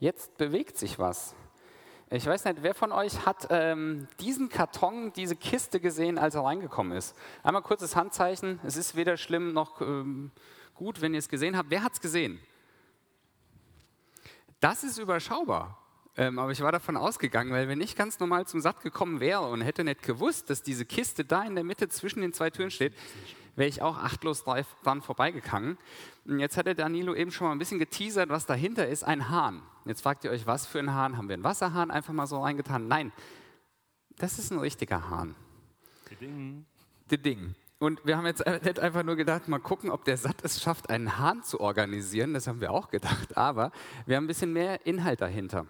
Jetzt bewegt sich was. Ich weiß nicht, wer von euch hat ähm, diesen Karton, diese Kiste gesehen, als er reingekommen ist? Einmal kurzes Handzeichen. Es ist weder schlimm noch ähm, gut, wenn ihr es gesehen habt. Wer hat es gesehen? Das ist überschaubar. Ähm, aber ich war davon ausgegangen, weil wenn ich ganz normal zum Satt gekommen wäre und hätte nicht gewusst, dass diese Kiste da in der Mitte zwischen den zwei Türen steht, wäre ich auch achtlos dran vorbeigegangen. Jetzt hat der Danilo eben schon mal ein bisschen geteasert, was dahinter ist, ein Hahn. Jetzt fragt ihr euch, was für ein Hahn? Haben wir einen Wasserhahn einfach mal so reingetan? Nein, das ist ein richtiger Hahn. Die Ding. Die Ding. Und wir haben jetzt einfach nur gedacht, mal gucken, ob der Satt es schafft, einen Hahn zu organisieren. Das haben wir auch gedacht. Aber wir haben ein bisschen mehr Inhalt dahinter.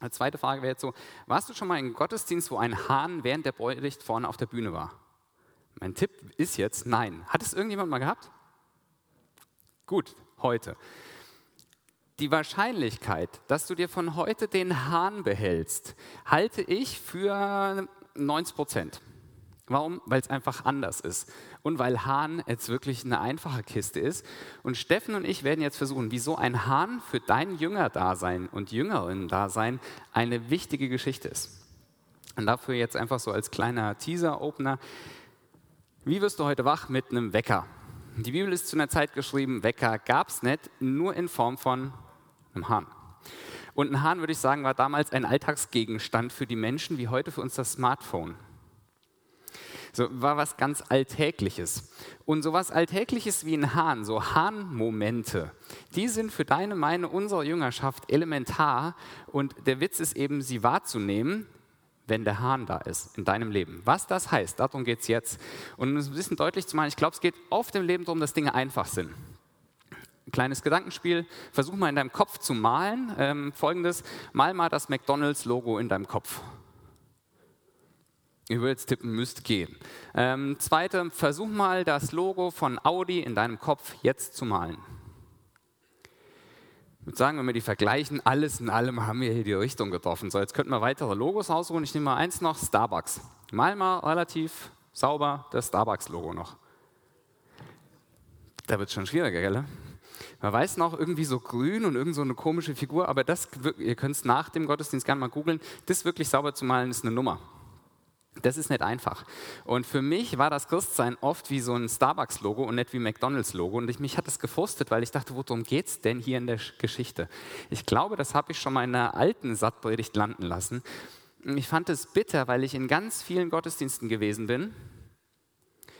Eine zweite Frage wäre jetzt so, warst du schon mal in einem Gottesdienst, wo ein Hahn während der Predigt vorne auf der Bühne war? Mein Tipp ist jetzt nein. Hat es irgendjemand mal gehabt? Gut, heute. Die Wahrscheinlichkeit, dass du dir von heute den Hahn behältst, halte ich für 90 Prozent. Warum? Weil es einfach anders ist. Und weil Hahn jetzt wirklich eine einfache Kiste ist. Und Steffen und ich werden jetzt versuchen, wieso ein Hahn für dein Jüngerdasein und Jüngerinnen-Dasein eine wichtige Geschichte ist. Und dafür jetzt einfach so als kleiner Teaser-Opener. Wie wirst du heute wach mit einem Wecker? Die Bibel ist zu einer Zeit geschrieben, Wecker gab es nicht, nur in Form von einem Hahn. Und ein Hahn, würde ich sagen, war damals ein Alltagsgegenstand für die Menschen, wie heute für uns das Smartphone. So war was ganz Alltägliches. Und so was Alltägliches wie ein Hahn, so Hahn-Momente, die sind für deine, meine, unsere Jüngerschaft elementar. Und der Witz ist eben, sie wahrzunehmen, wenn der Hahn da ist in deinem Leben. Was das heißt, darum geht es jetzt. Und um es ein bisschen deutlich zu machen, ich glaube, es geht oft im Leben darum, dass Dinge einfach sind. Ein kleines Gedankenspiel, versuch mal in deinem Kopf zu malen. Ähm, Folgendes, mal mal das McDonalds-Logo in deinem Kopf. Ich würde jetzt tippen, müsste gehen. Ähm, zweite, versuch mal das Logo von Audi in deinem Kopf jetzt zu malen würde sagen, wenn wir die vergleichen, alles in allem haben wir hier die Richtung getroffen. So, jetzt könnten wir weitere Logos ausruhen. Ich nehme mal eins noch, Starbucks. Mal mal relativ sauber das Starbucks-Logo noch. Da wird es schon schwieriger, gell? Man weiß noch irgendwie so grün und irgend so eine komische Figur, aber das, ihr könnt es nach dem Gottesdienst gerne mal googeln, das wirklich sauber zu malen ist eine Nummer. Das ist nicht einfach. Und für mich war das Christsein oft wie so ein Starbucks-Logo und nicht wie McDonalds-Logo. Und ich, mich hat das gefrustet, weil ich dachte, worum geht es denn hier in der Geschichte? Ich glaube, das habe ich schon mal in einer alten Sattpredigt landen lassen. Ich fand es bitter, weil ich in ganz vielen Gottesdiensten gewesen bin,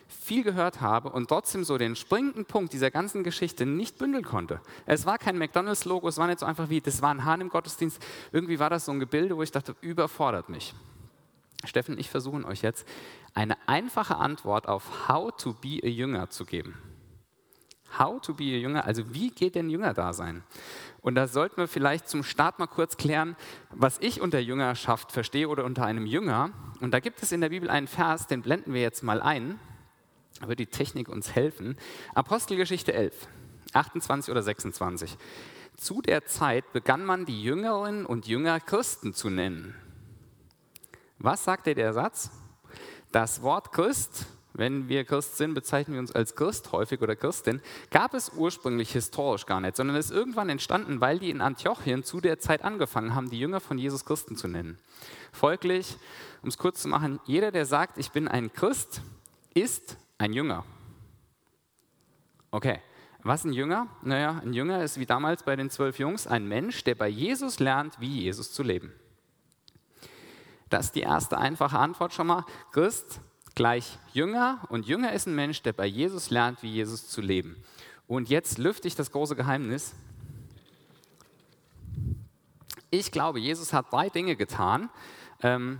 viel gehört habe und trotzdem so den springenden Punkt dieser ganzen Geschichte nicht bündeln konnte. Es war kein McDonalds-Logo, es war nicht so einfach wie, das war ein Hahn im Gottesdienst. Irgendwie war das so ein Gebilde, wo ich dachte, überfordert mich. Steffen und ich versuchen euch jetzt eine einfache Antwort auf How to be a Jünger zu geben. How to be a Jünger, also wie geht denn Jünger da sein? Und da sollten wir vielleicht zum Start mal kurz klären, was ich unter Jüngerschaft verstehe oder unter einem Jünger. Und da gibt es in der Bibel einen Vers, den blenden wir jetzt mal ein, da wird die Technik uns helfen. Apostelgeschichte 11, 28 oder 26. Zu der Zeit begann man die Jüngerinnen und Jünger Christen zu nennen. Was sagt dir der Satz? Das Wort Christ, wenn wir Christ sind, bezeichnen wir uns als Christ häufig oder Christin, gab es ursprünglich historisch gar nicht, sondern ist irgendwann entstanden, weil die in Antiochien zu der Zeit angefangen haben, die Jünger von Jesus Christen zu nennen. Folglich, um es kurz zu machen, jeder, der sagt, ich bin ein Christ, ist ein Jünger. Okay, was ein Jünger? Naja, ein Jünger ist wie damals bei den zwölf Jungs ein Mensch, der bei Jesus lernt, wie Jesus zu leben. Das ist die erste einfache Antwort schon mal. Christ gleich Jünger und Jünger ist ein Mensch, der bei Jesus lernt, wie Jesus zu leben. Und jetzt lüfte ich das große Geheimnis. Ich glaube, Jesus hat drei Dinge getan. Ähm,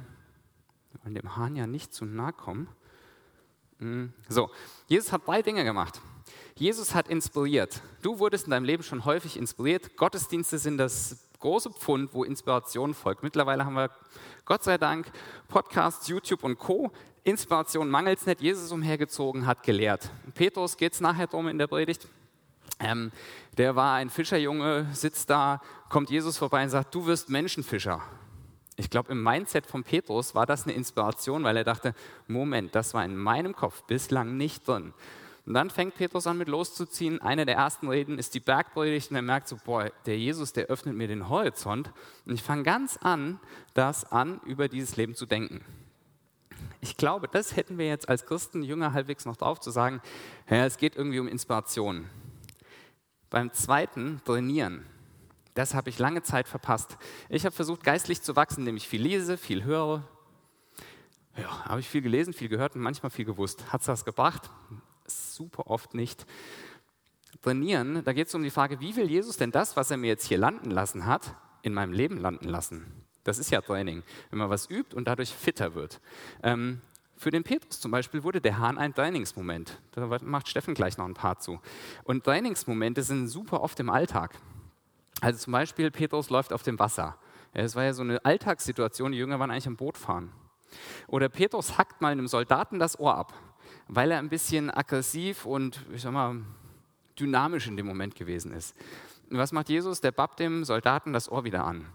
wollen dem Hahn ja nicht zu nahe kommen. Hm, so, Jesus hat drei Dinge gemacht. Jesus hat inspiriert. Du wurdest in deinem Leben schon häufig inspiriert. Gottesdienste sind das große Pfund, wo Inspiration folgt. Mittlerweile haben wir Gott sei Dank Podcasts, YouTube und Co. Inspiration mangelt es nicht. Jesus umhergezogen, hat gelehrt. Petrus geht es nachher drum in der Predigt. Ähm, der war ein Fischerjunge, sitzt da, kommt Jesus vorbei und sagt, du wirst Menschenfischer. Ich glaube, im Mindset von Petrus war das eine Inspiration, weil er dachte, Moment, das war in meinem Kopf bislang nicht drin. Und dann fängt Petrus an mit loszuziehen. Eine der ersten Reden ist die Bergpredigt und er merkt so, boah, der Jesus, der öffnet mir den Horizont. Und ich fange ganz an, das an, über dieses Leben zu denken. Ich glaube, das hätten wir jetzt als Christen, Jünger halbwegs noch drauf zu sagen, ja, es geht irgendwie um Inspiration. Beim zweiten, trainieren. Das habe ich lange Zeit verpasst. Ich habe versucht, geistlich zu wachsen, indem ich viel lese, viel höre. Ja, habe ich viel gelesen, viel gehört und manchmal viel gewusst. Hat es das gebracht? Super oft nicht. Trainieren, da geht es um die Frage, wie will Jesus denn das, was er mir jetzt hier landen lassen hat, in meinem Leben landen lassen? Das ist ja Training, wenn man was übt und dadurch fitter wird. Ähm, für den Petrus zum Beispiel wurde der Hahn ein Trainingsmoment. Da macht Steffen gleich noch ein paar zu. Und Trainingsmomente sind super oft im Alltag. Also zum Beispiel, Petrus läuft auf dem Wasser. Es war ja so eine Alltagssituation, die Jünger waren eigentlich am Boot fahren. Oder Petrus hackt mal einem Soldaten das Ohr ab, weil er ein bisschen aggressiv und, ich sag mal, dynamisch in dem Moment gewesen ist. Und was macht Jesus? Der babbt dem Soldaten das Ohr wieder an.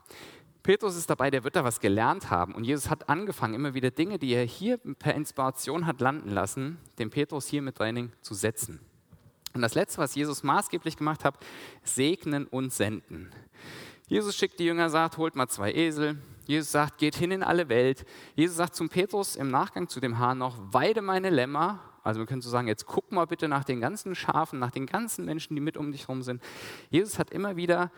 Petrus ist dabei, der wird da was gelernt haben. Und Jesus hat angefangen, immer wieder Dinge, die er hier per Inspiration hat landen lassen, dem Petrus hier mit Training zu setzen. Und das Letzte, was Jesus maßgeblich gemacht hat, segnen und senden. Jesus schickt die Jünger, sagt, holt mal zwei Esel. Jesus sagt, geht hin in alle Welt. Jesus sagt zum Petrus im Nachgang zu dem Hahn noch, weide meine Lämmer. Also wir können so sagen, jetzt guck mal bitte nach den ganzen Schafen, nach den ganzen Menschen, die mit um dich herum sind. Jesus hat immer wieder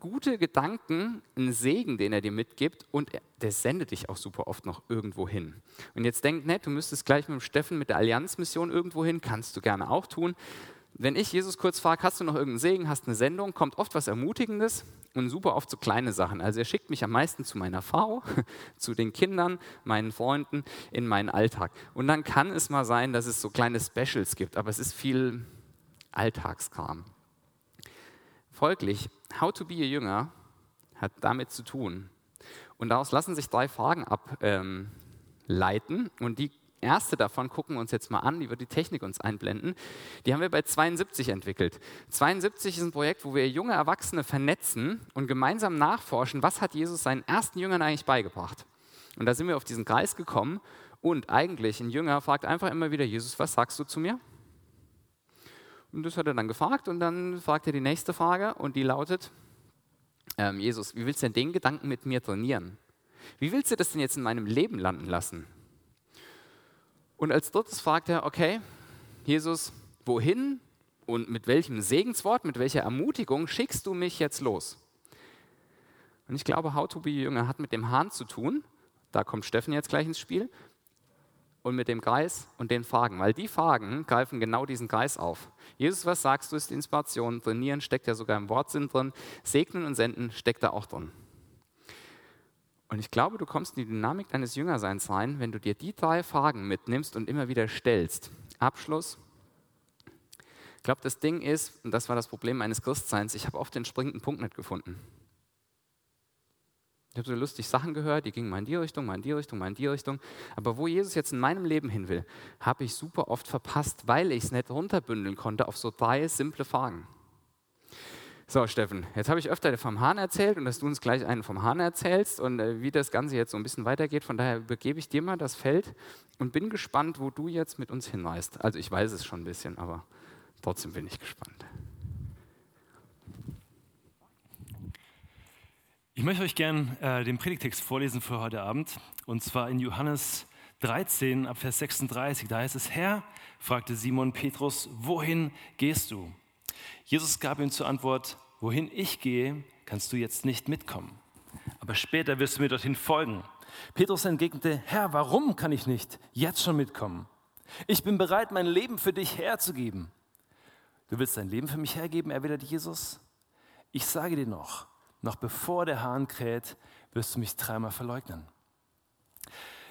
gute Gedanken, einen Segen, den er dir mitgibt und der sendet dich auch super oft noch irgendwo hin. Und jetzt denk nicht, du müsstest gleich mit dem Steffen mit der Allianzmission irgendwo hin, kannst du gerne auch tun. Wenn ich Jesus kurz frage, hast du noch irgendeinen Segen, hast eine Sendung, kommt oft was Ermutigendes und super oft so kleine Sachen. Also er schickt mich am meisten zu meiner Frau, zu den Kindern, meinen Freunden, in meinen Alltag. Und dann kann es mal sein, dass es so kleine Specials gibt, aber es ist viel Alltagskram. Folglich, How to be a Jünger hat damit zu tun. Und daraus lassen sich drei Fragen ableiten. Ähm, und die erste davon gucken wir uns jetzt mal an, die wird die Technik uns einblenden. Die haben wir bei 72 entwickelt. 72 ist ein Projekt, wo wir junge Erwachsene vernetzen und gemeinsam nachforschen, was hat Jesus seinen ersten Jüngern eigentlich beigebracht. Und da sind wir auf diesen Kreis gekommen und eigentlich ein Jünger fragt einfach immer wieder, Jesus, was sagst du zu mir? Und das hat er dann gefragt und dann fragt er die nächste Frage und die lautet, ähm, Jesus, wie willst du denn den Gedanken mit mir trainieren? Wie willst du das denn jetzt in meinem Leben landen lassen? Und als drittes fragt er, okay, Jesus, wohin und mit welchem Segenswort, mit welcher Ermutigung schickst du mich jetzt los? Und ich glaube, How to be Jünger hat mit dem Hahn zu tun. Da kommt Steffen jetzt gleich ins Spiel und mit dem Kreis und den Fragen, weil die Fragen greifen genau diesen Kreis auf. Jesus, was sagst du, ist Inspiration. Trainieren steckt ja sogar im Wortsinn drin. Segnen und senden steckt da auch drin. Und ich glaube, du kommst in die Dynamik deines Jüngerseins rein, wenn du dir die drei Fragen mitnimmst und immer wieder stellst. Abschluss. Ich glaube, das Ding ist, und das war das Problem meines Christseins, ich habe oft den springenden Punkt nicht gefunden. Ich habe so lustig Sachen gehört, die gingen mal in die Richtung, mal in die Richtung, mal in die Richtung. Aber wo Jesus jetzt in meinem Leben hin will, habe ich super oft verpasst, weil ich es nicht runterbündeln konnte auf so drei simple Fragen. So, Steffen, jetzt habe ich öfter vom Hahn erzählt und dass du uns gleich einen vom Hahn erzählst und äh, wie das Ganze jetzt so ein bisschen weitergeht. Von daher übergebe ich dir mal das Feld und bin gespannt, wo du jetzt mit uns hinreist. Also ich weiß es schon ein bisschen, aber trotzdem bin ich gespannt. Ich möchte euch gern äh, den Predigtext vorlesen für heute Abend. Und zwar in Johannes 13 ab Vers 36. Da heißt es, Herr, fragte Simon Petrus, wohin gehst du? Jesus gab ihm zur Antwort, wohin ich gehe, kannst du jetzt nicht mitkommen. Aber später wirst du mir dorthin folgen. Petrus entgegnete, Herr, warum kann ich nicht jetzt schon mitkommen? Ich bin bereit, mein Leben für dich herzugeben. Du willst dein Leben für mich hergeben, erwiderte Jesus. Ich sage dir noch, noch bevor der Hahn kräht, wirst du mich dreimal verleugnen.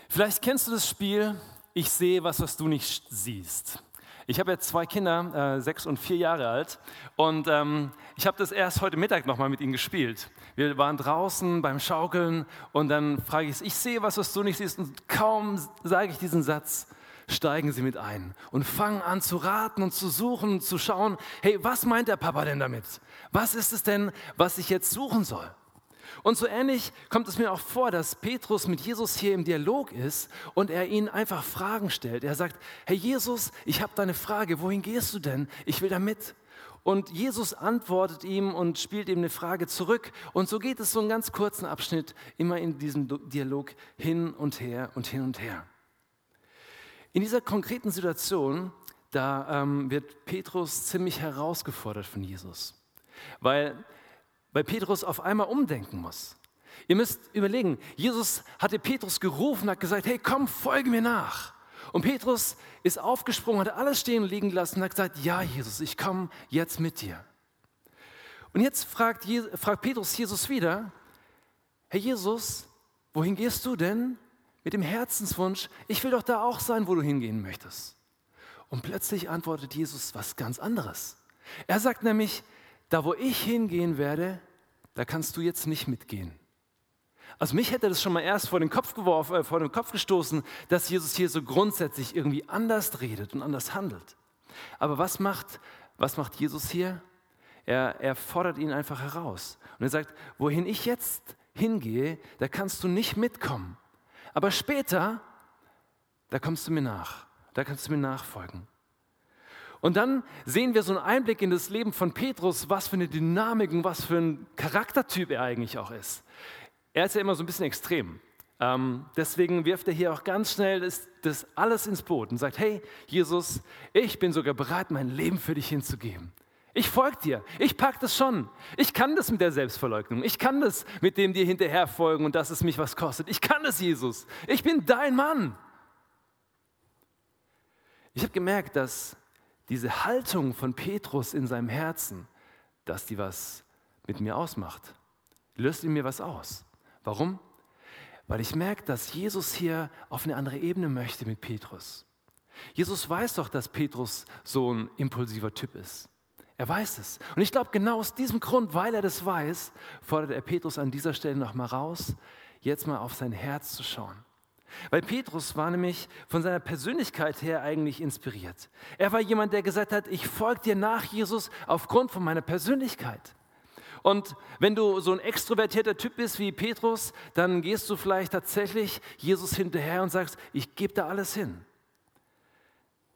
Vielleicht kennst du das Spiel, ich sehe was, was du nicht siehst. Ich habe jetzt zwei Kinder, äh, sechs und vier Jahre alt, und ähm, ich habe das erst heute Mittag nochmal mit ihnen gespielt. Wir waren draußen beim Schaukeln und dann frage ich, ich sehe was, was du nicht siehst, und kaum sage ich diesen Satz, steigen sie mit ein und fangen an zu raten und zu suchen und zu schauen, hey, was meint der Papa denn damit? Was ist es denn, was ich jetzt suchen soll? Und so ähnlich kommt es mir auch vor, dass Petrus mit Jesus hier im Dialog ist und er ihn einfach Fragen stellt. Er sagt, Herr Jesus, ich habe da eine Frage, wohin gehst du denn? Ich will da mit. Und Jesus antwortet ihm und spielt ihm eine Frage zurück. Und so geht es so einen ganz kurzen Abschnitt immer in diesem Dialog hin und her und hin und her. In dieser konkreten Situation, da ähm, wird Petrus ziemlich herausgefordert von Jesus, weil, weil Petrus auf einmal umdenken muss. Ihr müsst überlegen, Jesus hatte Petrus gerufen, hat gesagt, hey, komm, folge mir nach. Und Petrus ist aufgesprungen, hat alles stehen und liegen gelassen und hat gesagt, ja Jesus, ich komme jetzt mit dir. Und jetzt fragt, fragt Petrus Jesus wieder, Herr Jesus, wohin gehst du denn? Mit dem Herzenswunsch, ich will doch da auch sein, wo du hingehen möchtest. Und plötzlich antwortet Jesus was ganz anderes. Er sagt nämlich, da wo ich hingehen werde, da kannst du jetzt nicht mitgehen. Also mich hätte das schon mal erst vor den Kopf geworfen, äh, vor den Kopf gestoßen, dass Jesus hier so grundsätzlich irgendwie anders redet und anders handelt. Aber was macht, was macht Jesus hier? Er, er fordert ihn einfach heraus. Und er sagt, wohin ich jetzt hingehe, da kannst du nicht mitkommen. Aber später, da kommst du mir nach. Da kannst du mir nachfolgen. Und dann sehen wir so einen Einblick in das Leben von Petrus, was für eine Dynamik und was für ein Charaktertyp er eigentlich auch ist. Er ist ja immer so ein bisschen extrem. Ähm, deswegen wirft er hier auch ganz schnell das, das alles ins Boot und sagt, hey Jesus, ich bin sogar bereit, mein Leben für dich hinzugeben. Ich folge dir. Ich pack das schon. Ich kann das mit der Selbstverleugnung. Ich kann das mit dem dir hinterher folgen und dass es mich was kostet. Ich kann das, Jesus. Ich bin dein Mann. Ich habe gemerkt, dass diese Haltung von Petrus in seinem Herzen, dass die was mit mir ausmacht. Löst in mir was aus. Warum? Weil ich merke, dass Jesus hier auf eine andere Ebene möchte mit Petrus. Jesus weiß doch, dass Petrus so ein impulsiver Typ ist. Er weiß es. Und ich glaube, genau aus diesem Grund, weil er das weiß, fordert er Petrus an dieser Stelle nochmal raus, jetzt mal auf sein Herz zu schauen. Weil Petrus war nämlich von seiner Persönlichkeit her eigentlich inspiriert. Er war jemand, der gesagt hat, ich folge dir nach, Jesus, aufgrund von meiner Persönlichkeit. Und wenn du so ein extrovertierter Typ bist wie Petrus, dann gehst du vielleicht tatsächlich Jesus hinterher und sagst, ich gebe da alles hin.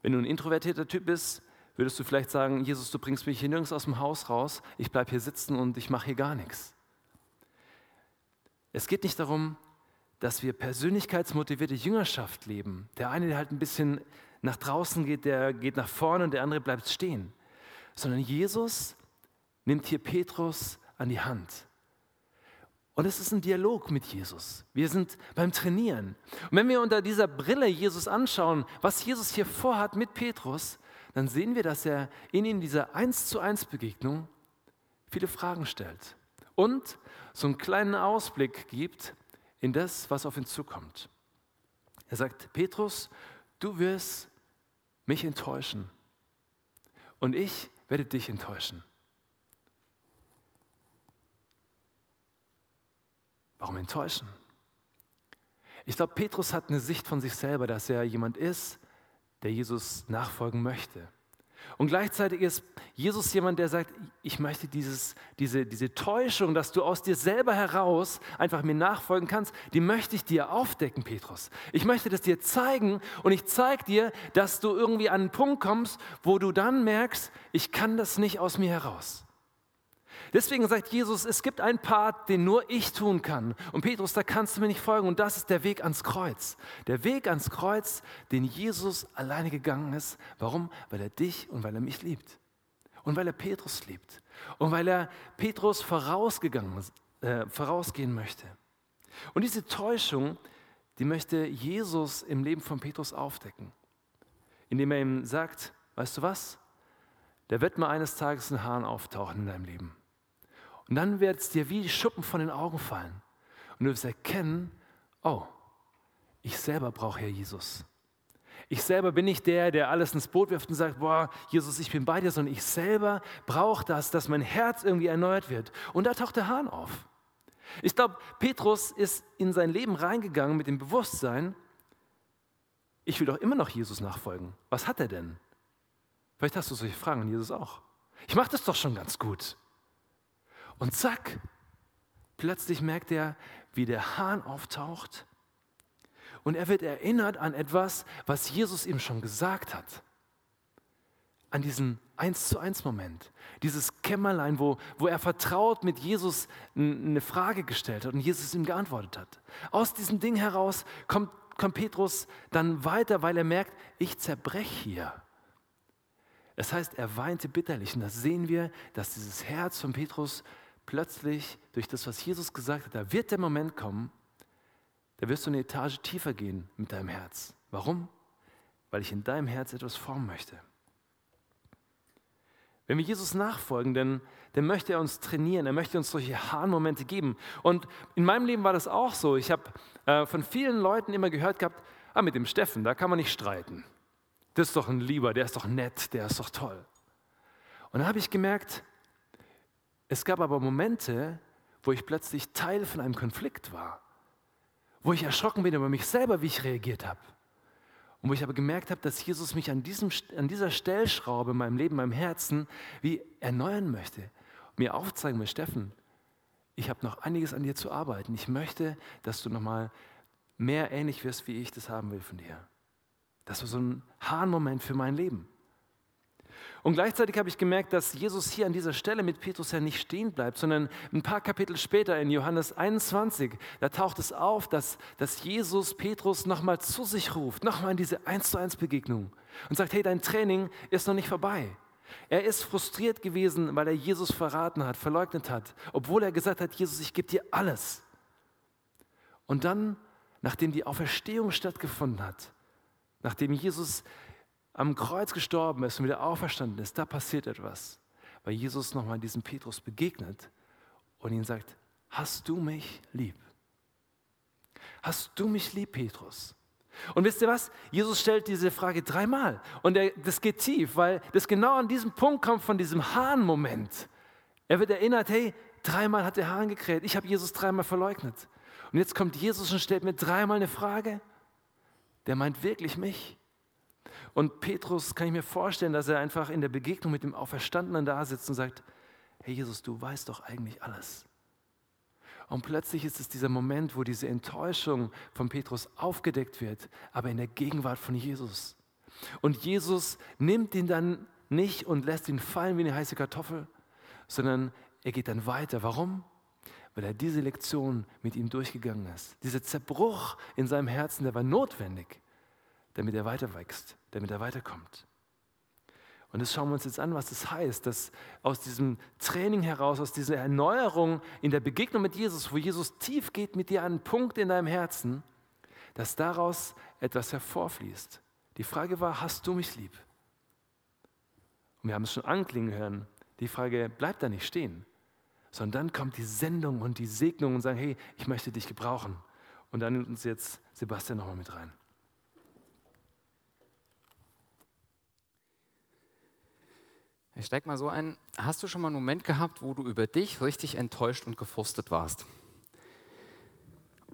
Wenn du ein introvertierter Typ bist, würdest du vielleicht sagen, Jesus, du bringst mich hier nirgends aus dem Haus raus, ich bleibe hier sitzen und ich mache hier gar nichts. Es geht nicht darum, dass wir persönlichkeitsmotivierte Jüngerschaft leben. Der eine, der halt ein bisschen nach draußen geht, der geht nach vorne und der andere bleibt stehen. Sondern Jesus nimmt hier Petrus an die Hand. Und es ist ein Dialog mit Jesus. Wir sind beim Trainieren. Und wenn wir unter dieser Brille Jesus anschauen, was Jesus hier vorhat mit Petrus, dann sehen wir, dass er in in dieser eins zu eins Begegnung viele Fragen stellt und so einen kleinen Ausblick gibt in das, was auf ihn zukommt. Er sagt, Petrus, du wirst mich enttäuschen und ich werde dich enttäuschen. Warum enttäuschen? Ich glaube, Petrus hat eine Sicht von sich selber, dass er jemand ist, der Jesus nachfolgen möchte. Und gleichzeitig ist Jesus jemand, der sagt, ich möchte dieses, diese, diese Täuschung, dass du aus dir selber heraus einfach mir nachfolgen kannst, die möchte ich dir aufdecken, Petrus. Ich möchte das dir zeigen und ich zeige dir, dass du irgendwie an einen Punkt kommst, wo du dann merkst, ich kann das nicht aus mir heraus. Deswegen sagt Jesus, es gibt einen Part, den nur ich tun kann. Und Petrus, da kannst du mir nicht folgen. Und das ist der Weg ans Kreuz. Der Weg ans Kreuz, den Jesus alleine gegangen ist. Warum? Weil er dich und weil er mich liebt. Und weil er Petrus liebt. Und weil er Petrus vorausgegangen, äh, vorausgehen möchte. Und diese Täuschung, die möchte Jesus im Leben von Petrus aufdecken. Indem er ihm sagt, weißt du was? Der wird mal eines Tages ein Hahn auftauchen in deinem Leben. Und dann wird es dir wie Schuppen von den Augen fallen. Und du wirst erkennen, oh, ich selber brauche ja Jesus. Ich selber bin nicht der, der alles ins Boot wirft und sagt, boah, Jesus, ich bin bei dir, sondern ich selber brauche das, dass mein Herz irgendwie erneuert wird. Und da taucht der Hahn auf. Ich glaube, Petrus ist in sein Leben reingegangen mit dem Bewusstsein, ich will doch immer noch Jesus nachfolgen. Was hat er denn? Vielleicht hast du solche Fragen an Jesus auch. Ich mache das doch schon ganz gut. Und zack, Plötzlich merkt er, wie der Hahn auftaucht und er wird erinnert an etwas, was Jesus ihm schon gesagt hat. An diesen Eins zu eins Moment, dieses Kämmerlein, wo, wo er vertraut mit Jesus eine Frage gestellt hat und Jesus ihm geantwortet hat. Aus diesem Ding heraus kommt, kommt Petrus dann weiter, weil er merkt, ich zerbreche hier. Das heißt, er weinte bitterlich und das sehen wir, dass dieses Herz von Petrus plötzlich durch das, was Jesus gesagt hat, da wird der Moment kommen, da wirst du eine Etage tiefer gehen mit deinem Herz. Warum? Weil ich in deinem Herz etwas formen möchte. Wenn wir Jesus nachfolgen, dann, dann möchte er uns trainieren, er möchte uns solche Hahnmomente geben. Und in meinem Leben war das auch so. Ich habe äh, von vielen Leuten immer gehört gehabt, ah, mit dem Steffen, da kann man nicht streiten. Das ist doch ein Lieber, der ist doch nett, der ist doch toll. Und dann habe ich gemerkt, es gab aber Momente, wo ich plötzlich Teil von einem Konflikt war wo ich erschrocken bin über mich selber, wie ich reagiert habe. Und wo ich aber gemerkt habe, dass Jesus mich an, diesem, an dieser Stellschraube in meinem Leben, in meinem Herzen, wie erneuern möchte. Mir aufzeigen will, Steffen, ich habe noch einiges an dir zu arbeiten. Ich möchte, dass du nochmal mehr ähnlich wirst, wie ich das haben will von dir. Das war so ein Hahnmoment für mein Leben. Und gleichzeitig habe ich gemerkt, dass Jesus hier an dieser Stelle mit Petrus ja nicht stehen bleibt, sondern ein paar Kapitel später in Johannes 21, da taucht es auf, dass, dass Jesus Petrus nochmal zu sich ruft, nochmal in diese 1 zu 1 Begegnung und sagt, hey, dein Training ist noch nicht vorbei. Er ist frustriert gewesen, weil er Jesus verraten hat, verleugnet hat, obwohl er gesagt hat, Jesus, ich gebe dir alles. Und dann, nachdem die Auferstehung stattgefunden hat, nachdem Jesus am Kreuz gestorben ist und wieder auferstanden ist, da passiert etwas. Weil Jesus nochmal diesem Petrus begegnet und ihn sagt, hast du mich lieb? Hast du mich lieb, Petrus? Und wisst ihr was? Jesus stellt diese Frage dreimal. Und er, das geht tief, weil das genau an diesem Punkt kommt von diesem Hahn-Moment. Er wird erinnert, hey, dreimal hat der Hahn gekräht. Ich habe Jesus dreimal verleugnet. Und jetzt kommt Jesus und stellt mir dreimal eine Frage. Der meint wirklich mich. Und Petrus kann ich mir vorstellen, dass er einfach in der Begegnung mit dem Auferstandenen da sitzt und sagt, hey Jesus, du weißt doch eigentlich alles. Und plötzlich ist es dieser Moment, wo diese Enttäuschung von Petrus aufgedeckt wird, aber in der Gegenwart von Jesus. Und Jesus nimmt ihn dann nicht und lässt ihn fallen wie eine heiße Kartoffel, sondern er geht dann weiter. Warum? Weil er diese Lektion mit ihm durchgegangen ist. Dieser Zerbruch in seinem Herzen, der war notwendig damit er weiter wächst, damit er weiterkommt. Und das schauen wir uns jetzt an, was das heißt, dass aus diesem Training heraus, aus dieser Erneuerung in der Begegnung mit Jesus, wo Jesus tief geht mit dir an einen Punkt in deinem Herzen, dass daraus etwas hervorfließt. Die Frage war, hast du mich lieb? Und wir haben es schon anklingen hören. Die Frage bleibt da nicht stehen, sondern dann kommt die Sendung und die Segnung und sagen, hey, ich möchte dich gebrauchen. Und dann nimmt uns jetzt Sebastian nochmal mit rein. Ich steig mal so ein. Hast du schon mal einen Moment gehabt, wo du über dich richtig enttäuscht und gefrustet warst?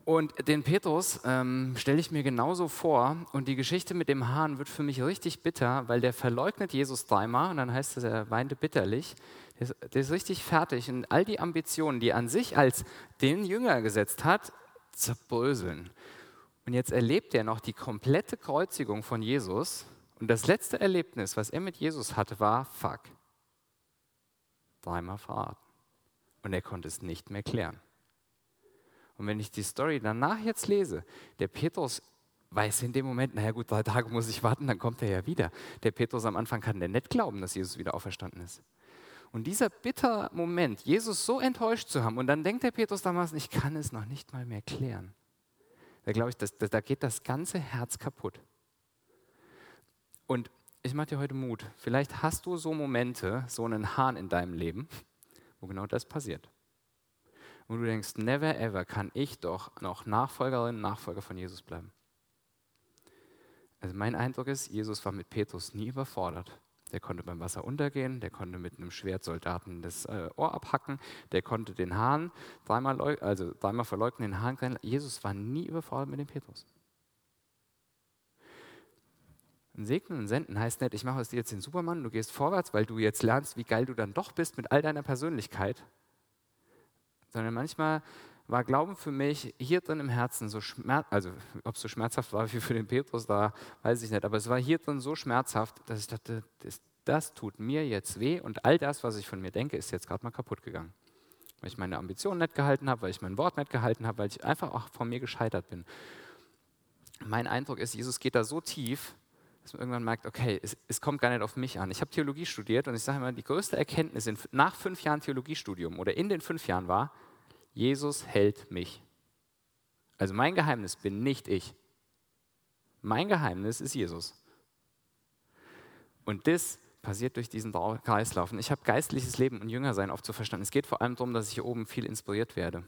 Und den Petrus ähm, stelle ich mir genauso vor. Und die Geschichte mit dem Hahn wird für mich richtig bitter, weil der verleugnet Jesus dreimal und dann heißt es, er weinte bitterlich. Der ist, der ist richtig fertig und all die Ambitionen, die er an sich als den Jünger gesetzt hat, zerbröseln. Und jetzt erlebt er noch die komplette Kreuzigung von Jesus und das letzte Erlebnis, was er mit Jesus hatte, war, fuck, dreimal verraten. Und er konnte es nicht mehr klären. Und wenn ich die Story danach jetzt lese, der Petrus weiß in dem Moment, naja gut, drei Tage muss ich warten, dann kommt er ja wieder. Der Petrus am Anfang kann der nicht glauben, dass Jesus wieder auferstanden ist. Und dieser bitter Moment, Jesus so enttäuscht zu haben, und dann denkt der Petrus damals, ich kann es noch nicht mal mehr klären. Da glaube ich, das, da geht das ganze Herz kaputt. Und ich mache dir heute Mut. Vielleicht hast du so Momente, so einen Hahn in deinem Leben, wo genau das passiert. Und du denkst, never ever kann ich doch noch Nachfolgerin, Nachfolger von Jesus bleiben. Also mein Eindruck ist, Jesus war mit Petrus nie überfordert. Der konnte beim Wasser untergehen, der konnte mit einem Schwert Soldaten das äh, Ohr abhacken, der konnte den Hahn dreimal, also dreimal verleugnen, den Hahn Jesus war nie überfordert mit dem Petrus. Segnen und senden heißt nicht, ich mache aus dir jetzt den Supermann, du gehst vorwärts, weil du jetzt lernst, wie geil du dann doch bist mit all deiner Persönlichkeit. sondern manchmal war Glauben für mich hier drin im Herzen so schmerz, also ob es so schmerzhaft war wie für den Petrus, da weiß ich nicht, aber es war hier drin so schmerzhaft, dass ich dachte, das, das tut mir jetzt weh und all das, was ich von mir denke, ist jetzt gerade mal kaputt gegangen. Weil ich meine Ambitionen nicht gehalten habe, weil ich mein Wort nicht gehalten habe, weil ich einfach auch von mir gescheitert bin. Mein Eindruck ist, Jesus geht da so tief, dass man irgendwann merkt, okay, es, es kommt gar nicht auf mich an. Ich habe Theologie studiert und ich sage immer, die größte Erkenntnis in, nach fünf Jahren Theologiestudium oder in den fünf Jahren war, Jesus hält mich. Also mein Geheimnis bin nicht ich. Mein Geheimnis ist Jesus. Und das passiert durch diesen Kreislauf. Und ich habe geistliches Leben und Jüngersein oft so verstanden. Es geht vor allem darum, dass ich hier oben viel inspiriert werde.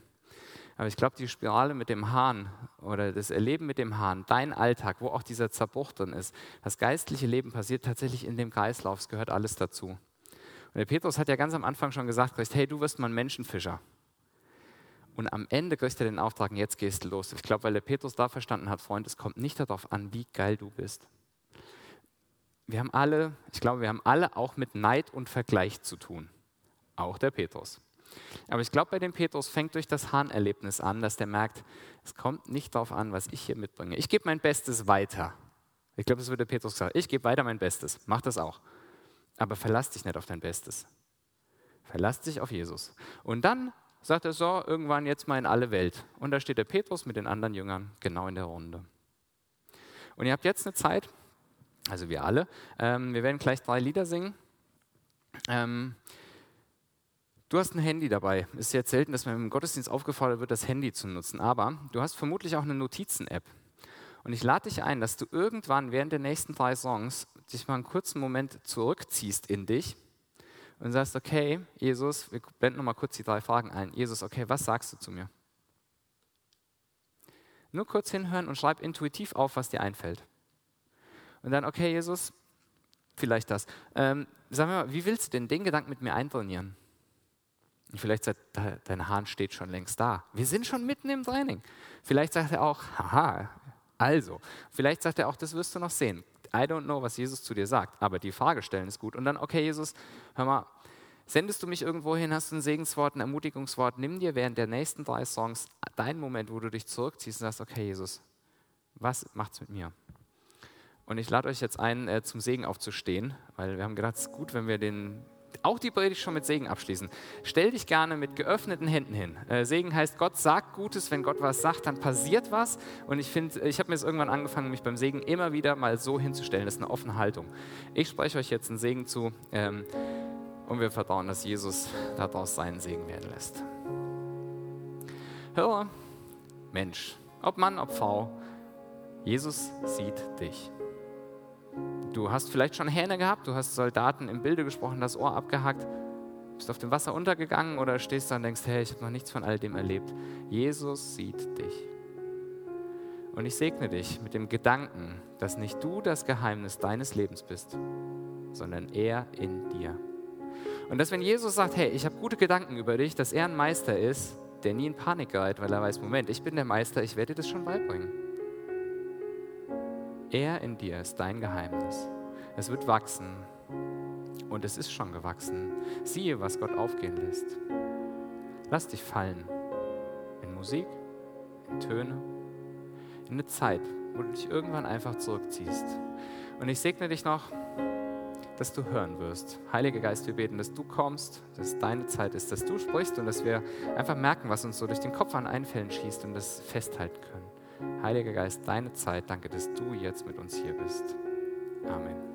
Aber ich glaube, die Spirale mit dem Hahn oder das Erleben mit dem Hahn, dein Alltag, wo auch dieser Zerbruch drin ist, das geistliche Leben passiert tatsächlich in dem Kreislauf. Es gehört alles dazu. Und der Petrus hat ja ganz am Anfang schon gesagt, hey, du wirst mal ein Menschenfischer. Und am Ende kriegst du den Auftrag, und jetzt gehst du los. Ich glaube, weil der Petrus da verstanden hat, Freund, es kommt nicht darauf an, wie geil du bist. Wir haben alle, ich glaube, wir haben alle auch mit Neid und Vergleich zu tun. Auch der Petrus. Aber ich glaube, bei dem Petrus fängt durch das Hahnerlebnis an, dass der merkt, es kommt nicht darauf an, was ich hier mitbringe. Ich gebe mein Bestes weiter. Ich glaube, das würde Petrus sagen. Ich gebe weiter mein Bestes. Mach das auch. Aber verlass dich nicht auf dein Bestes. Verlass dich auf Jesus. Und dann sagt er so, irgendwann jetzt mal in alle Welt. Und da steht der Petrus mit den anderen Jüngern genau in der Runde. Und ihr habt jetzt eine Zeit, also wir alle, ähm, wir werden gleich drei Lieder singen. Ähm, du hast ein Handy dabei. Es ist jetzt selten, dass man im Gottesdienst aufgefordert wird, das Handy zu nutzen, aber du hast vermutlich auch eine Notizen-App. Und ich lade dich ein, dass du irgendwann während der nächsten drei Songs dich mal einen kurzen Moment zurückziehst in dich und sagst, okay, Jesus, wir blenden nochmal kurz die drei Fragen ein. Jesus, okay, was sagst du zu mir? Nur kurz hinhören und schreib intuitiv auf, was dir einfällt. Und dann, okay, Jesus, vielleicht das. Ähm, sag mir mal, wie willst du denn den Gedanken mit mir eintrainieren? Und vielleicht sagt, dein Hahn steht schon längst da. Wir sind schon mitten im Training. Vielleicht sagt er auch, haha, also. Vielleicht sagt er auch, das wirst du noch sehen. I don't know, was Jesus zu dir sagt, aber die Frage stellen ist gut. Und dann, okay, Jesus, hör mal, sendest du mich irgendwo hin, hast du ein Segenswort, ein Ermutigungswort, nimm dir während der nächsten drei Songs deinen Moment, wo du dich zurückziehst und sagst, okay, Jesus, was macht's mit mir? Und ich lade euch jetzt ein, äh, zum Segen aufzustehen, weil wir haben gedacht, es ist gut, wenn wir den auch die Predigt schon mit Segen abschließen. Stell dich gerne mit geöffneten Händen hin. Äh, Segen heißt, Gott sagt Gutes, wenn Gott was sagt, dann passiert was. Und ich finde, ich habe mir jetzt irgendwann angefangen, mich beim Segen immer wieder mal so hinzustellen. Das ist eine offene Haltung. Ich spreche euch jetzt einen Segen zu ähm, und wir vertrauen, dass Jesus daraus seinen Segen werden lässt. Hör, Mensch, ob Mann, ob Frau, Jesus sieht dich. Du hast vielleicht schon Hähne gehabt, du hast Soldaten im Bilde gesprochen, das Ohr abgehackt, bist auf dem Wasser untergegangen oder stehst da und denkst, hey, ich habe noch nichts von all dem erlebt. Jesus sieht dich. Und ich segne dich mit dem Gedanken, dass nicht du das Geheimnis deines Lebens bist, sondern er in dir. Und dass wenn Jesus sagt, hey, ich habe gute Gedanken über dich, dass er ein Meister ist, der nie in Panik gerät, weil er weiß, Moment, ich bin der Meister, ich werde dir das schon beibringen. Er in dir ist dein Geheimnis. Es wird wachsen. Und es ist schon gewachsen. Siehe, was Gott aufgehen lässt. Lass dich fallen. In Musik, in Töne, in eine Zeit, wo du dich irgendwann einfach zurückziehst. Und ich segne dich noch, dass du hören wirst. Heiliger Geist, wir beten, dass du kommst, dass deine Zeit ist, dass du sprichst und dass wir einfach merken, was uns so durch den Kopf an Einfällen schießt und das festhalten können. Heiliger Geist, deine Zeit, danke, dass du jetzt mit uns hier bist. Amen.